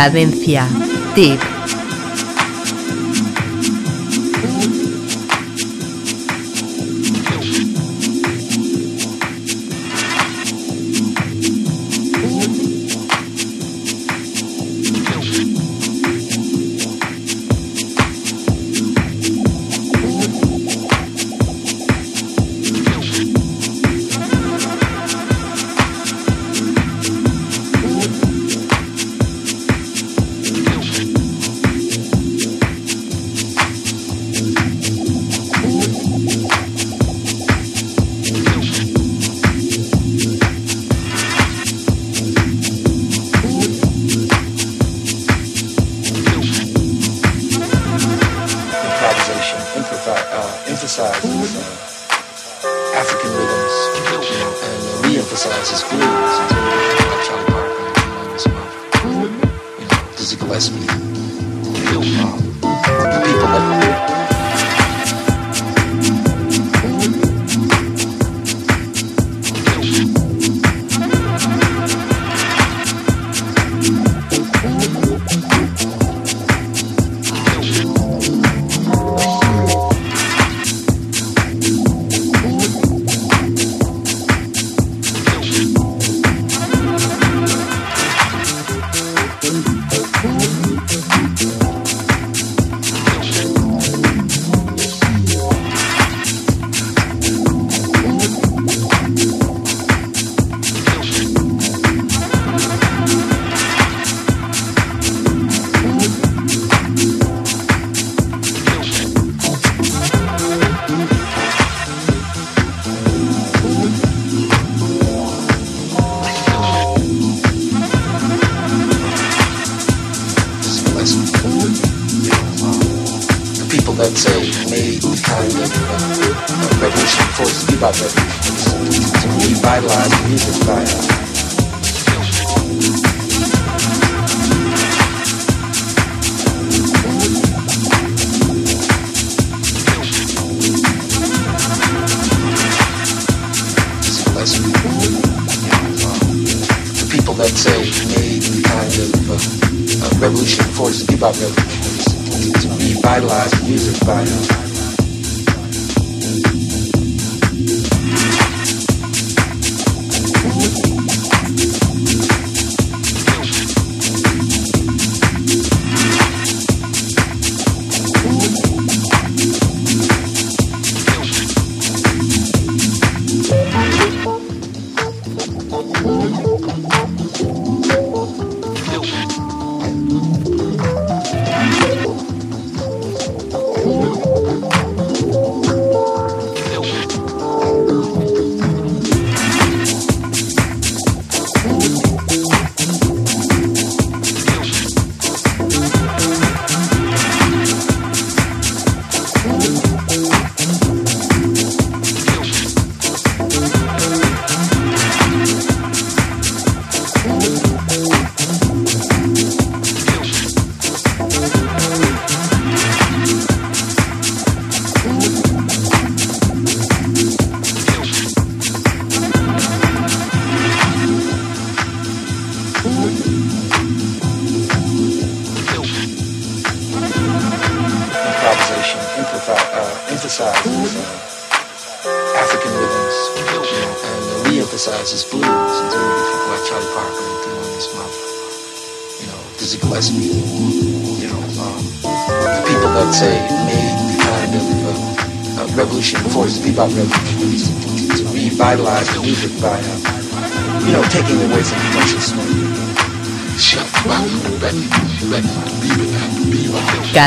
Cadencia Deep.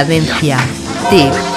Cadencia. Tip.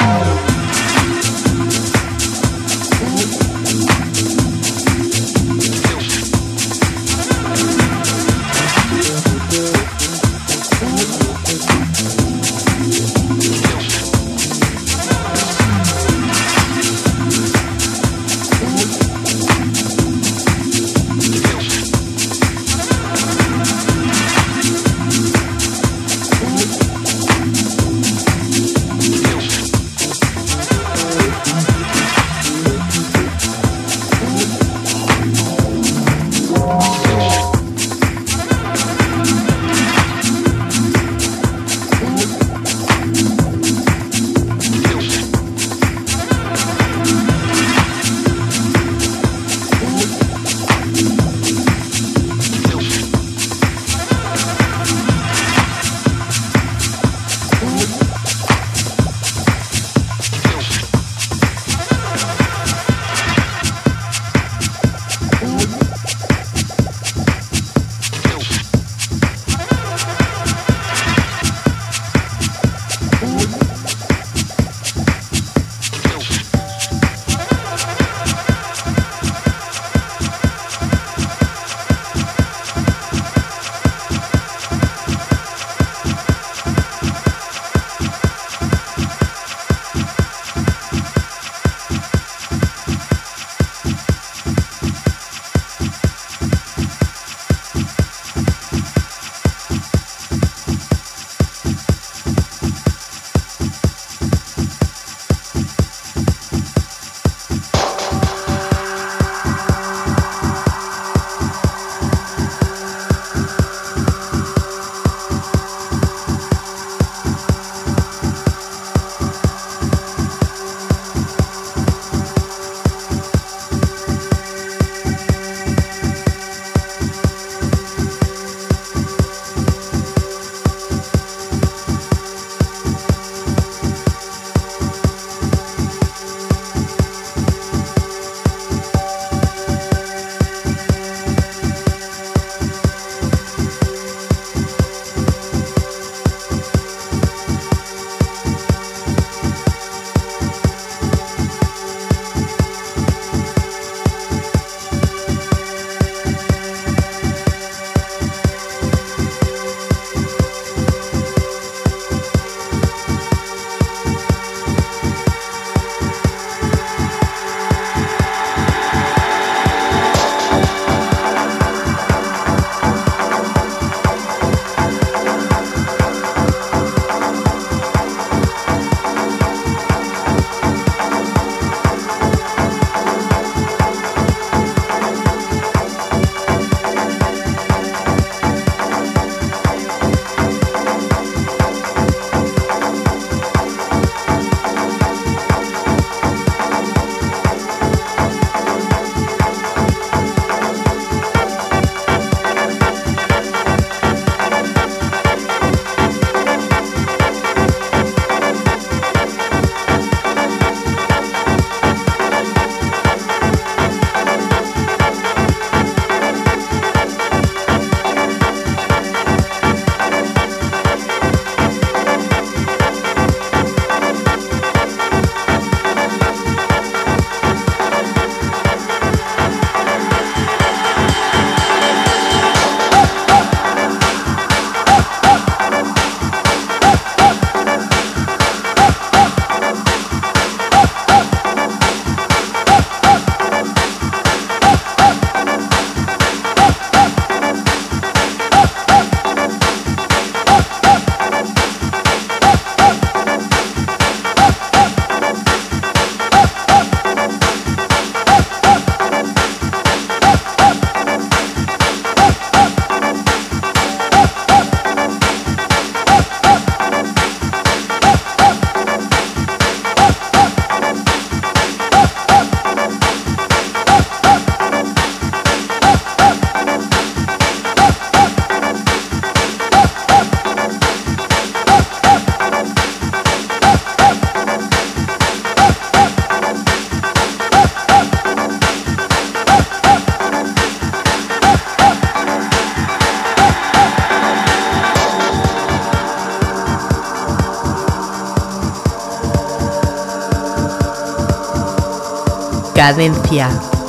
Cadencia.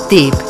Tip.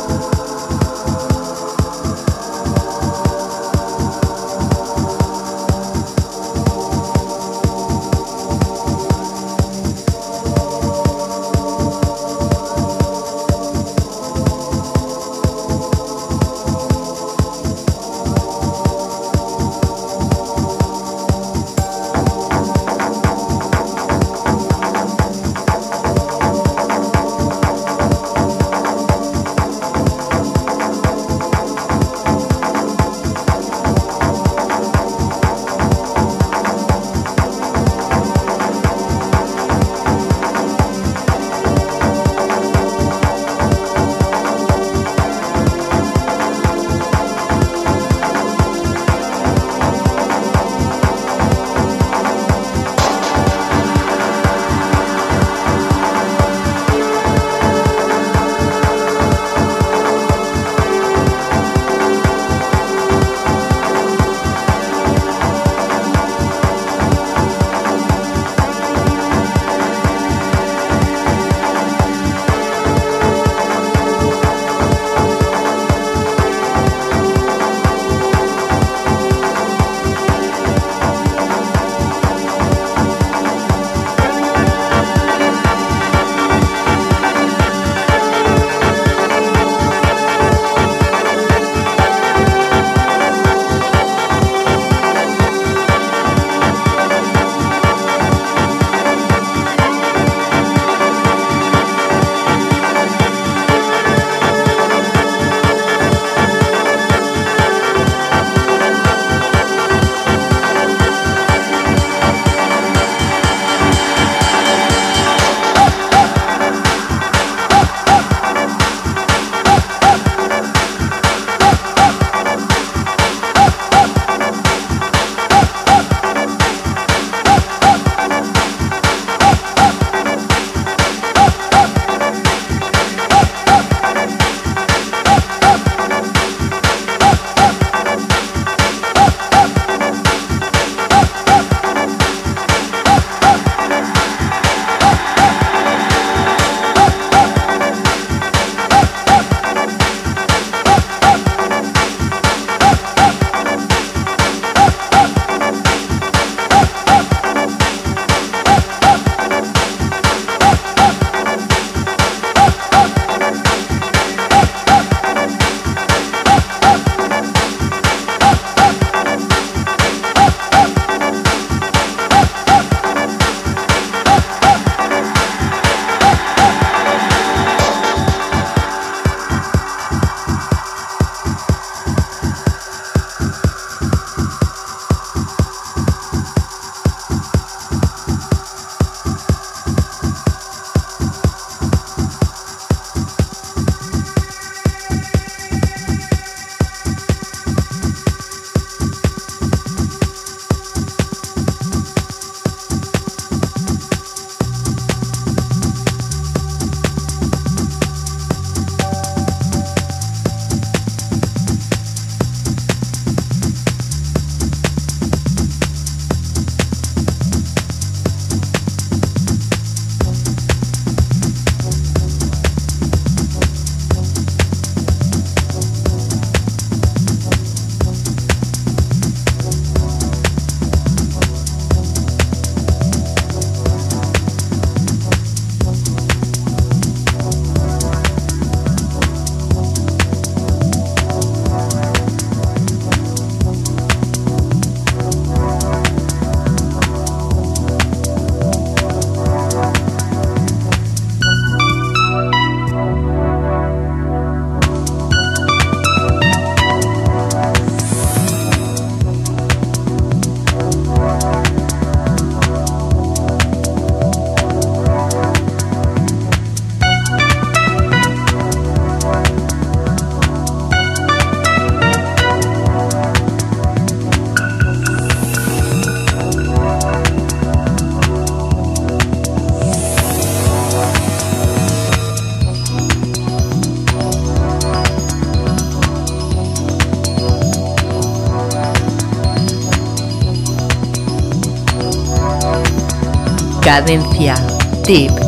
Cadencia. Tip.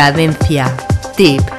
Cadencia. Tip.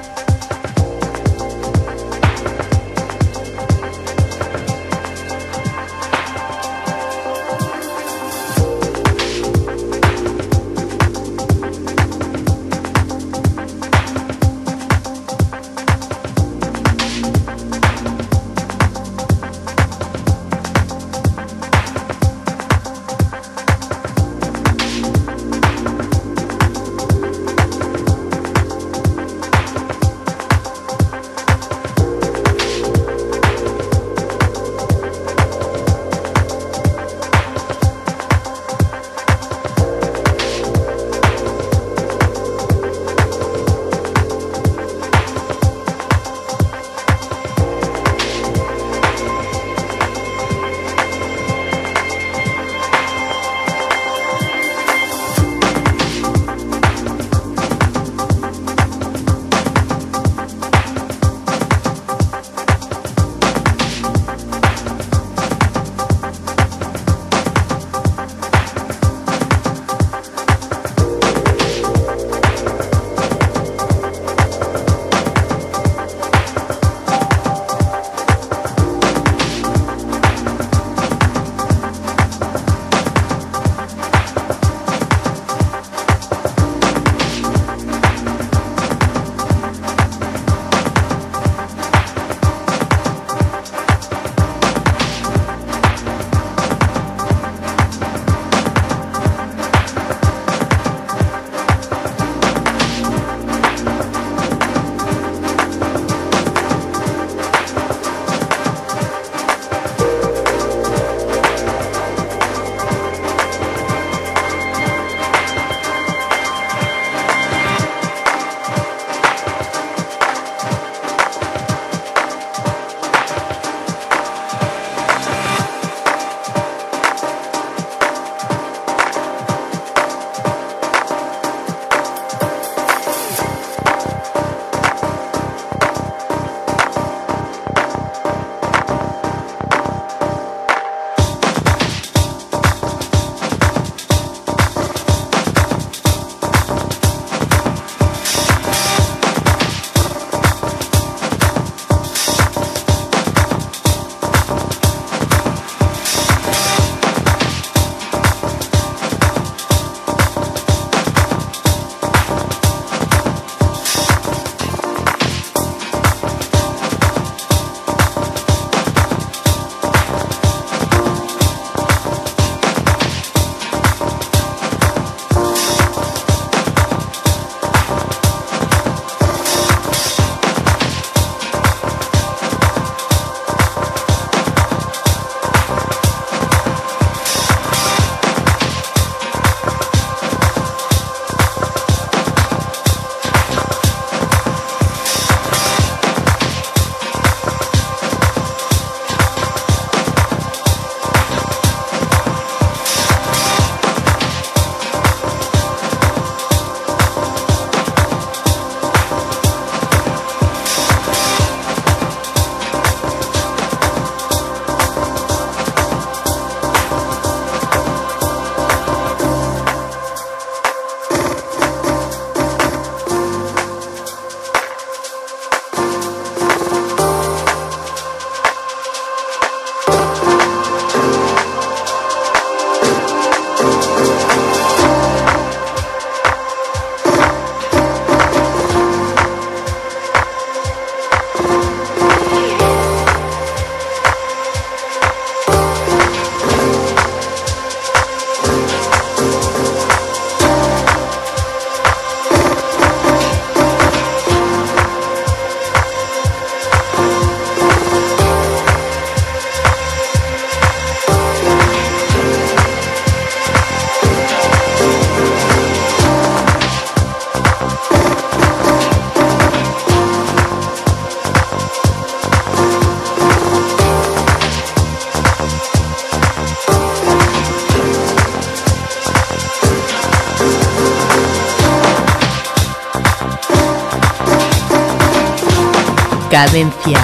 Cadencia.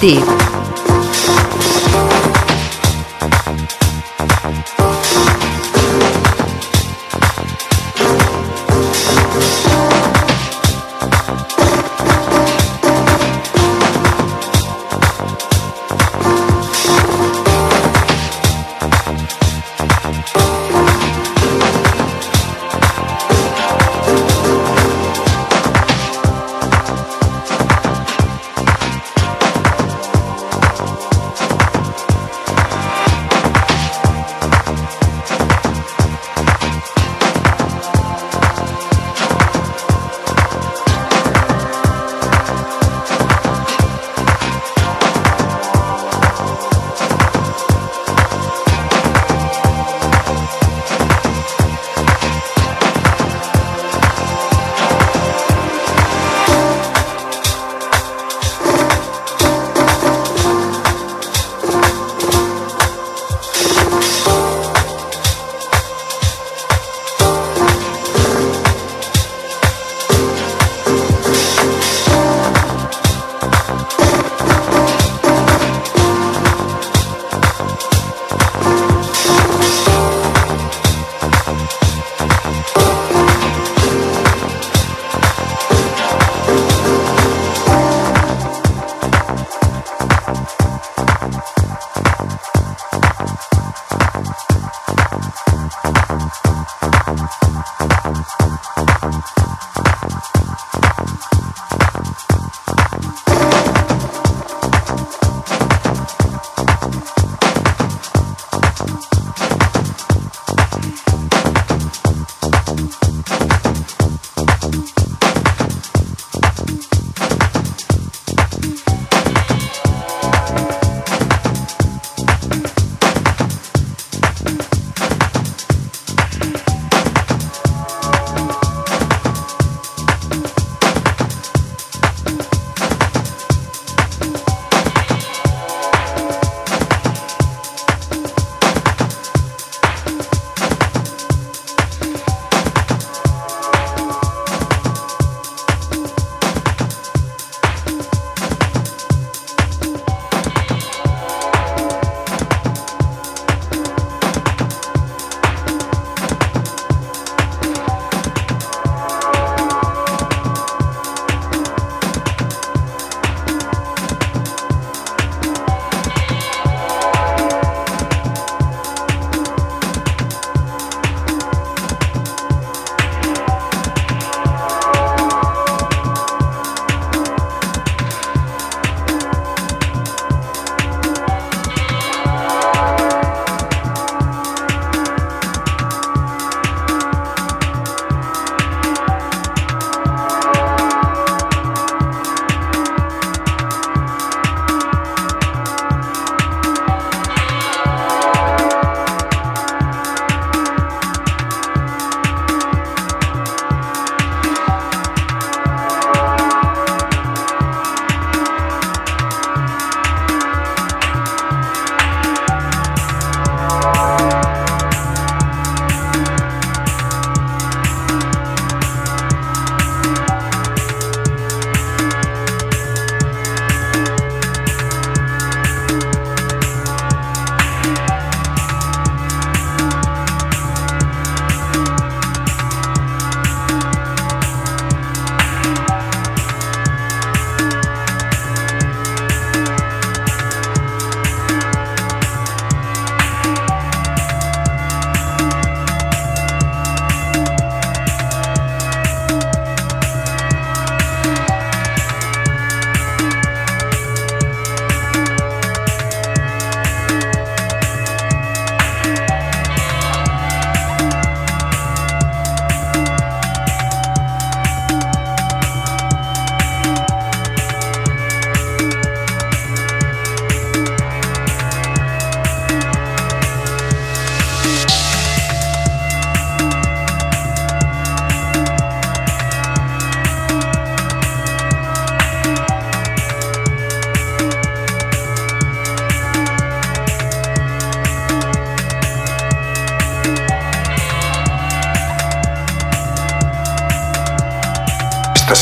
Tip.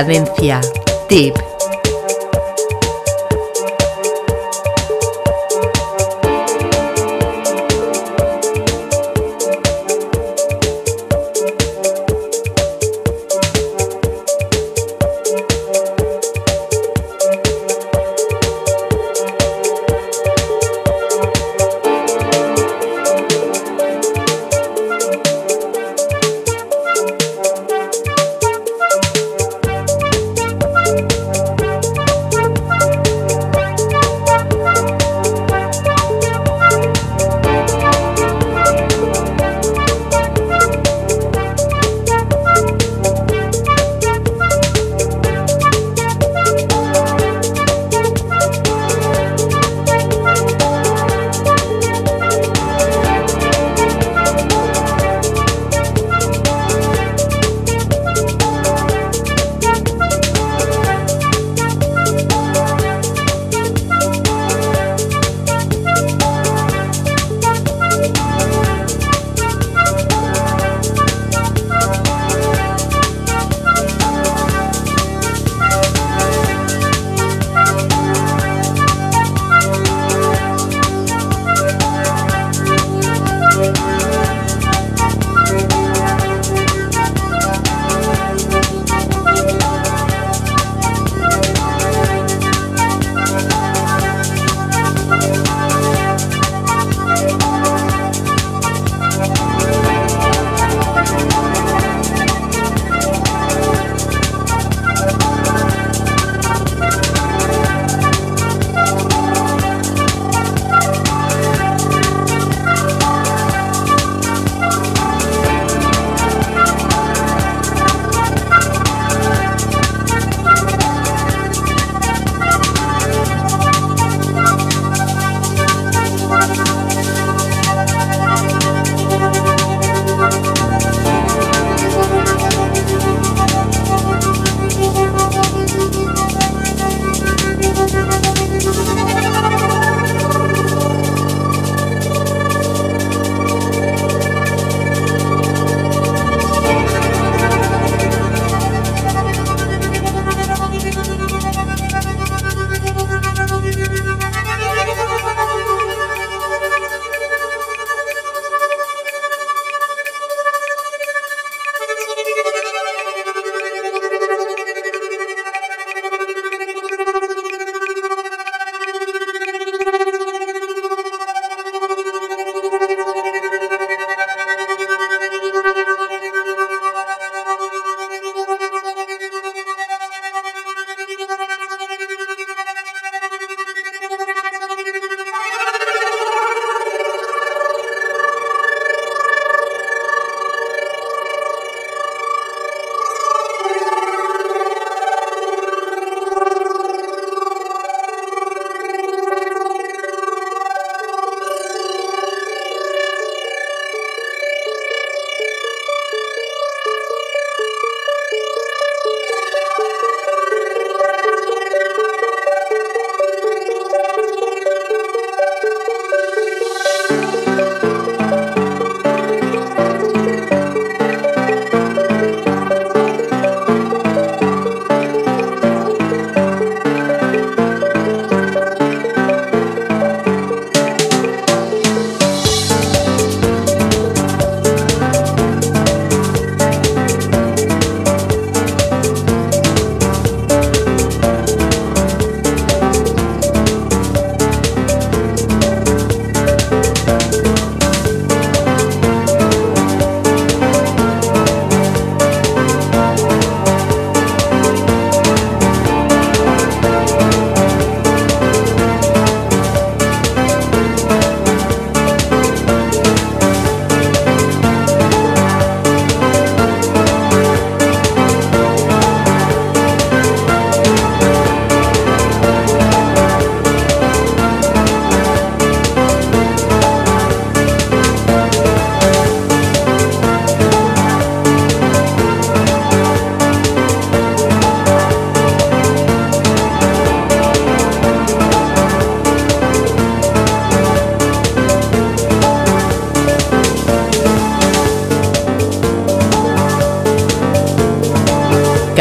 Cadencia.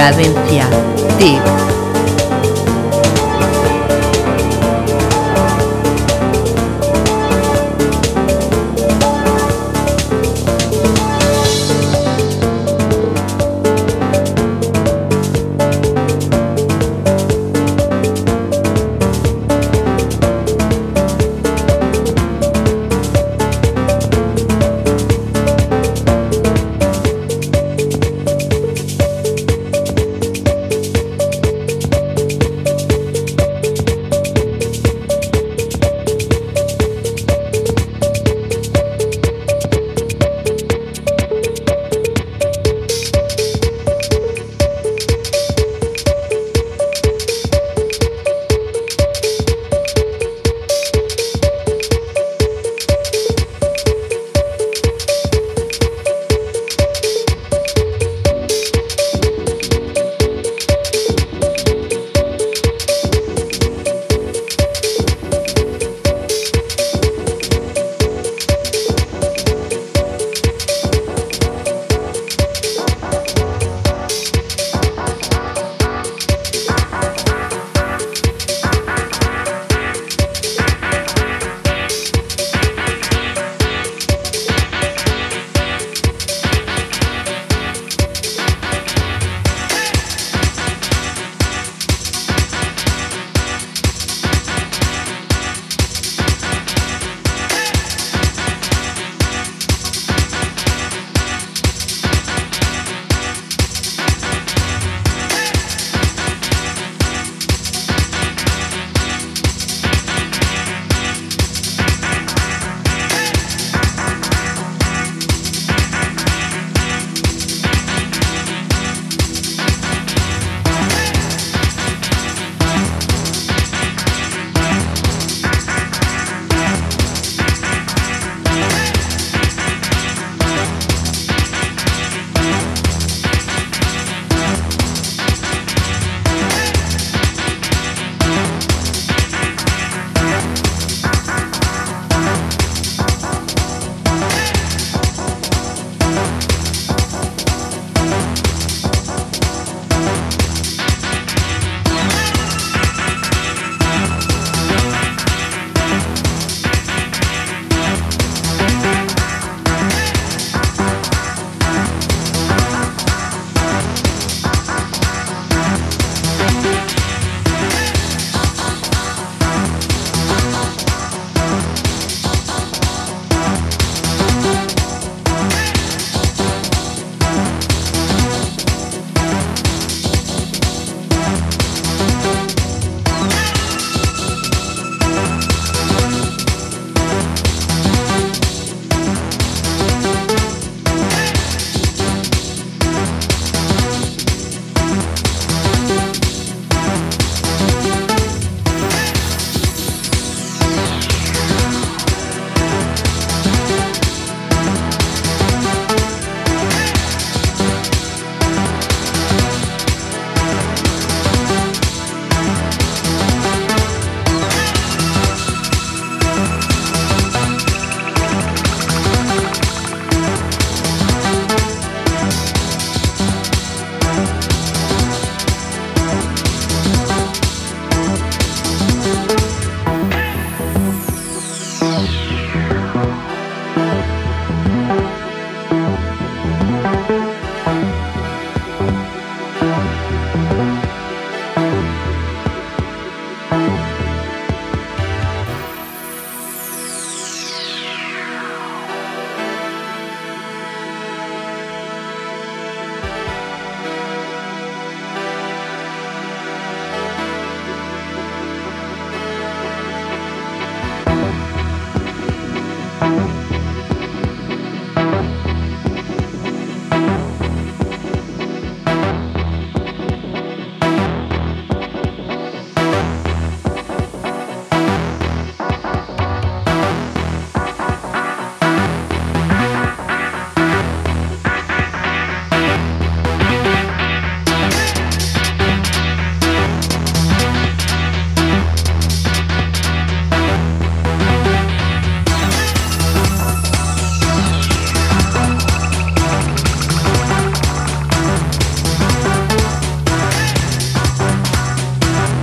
Cadencia. Tip.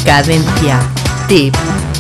Cadencia. Tip.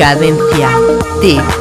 Cadencia. Tip.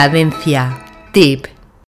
Cadencia. Tip.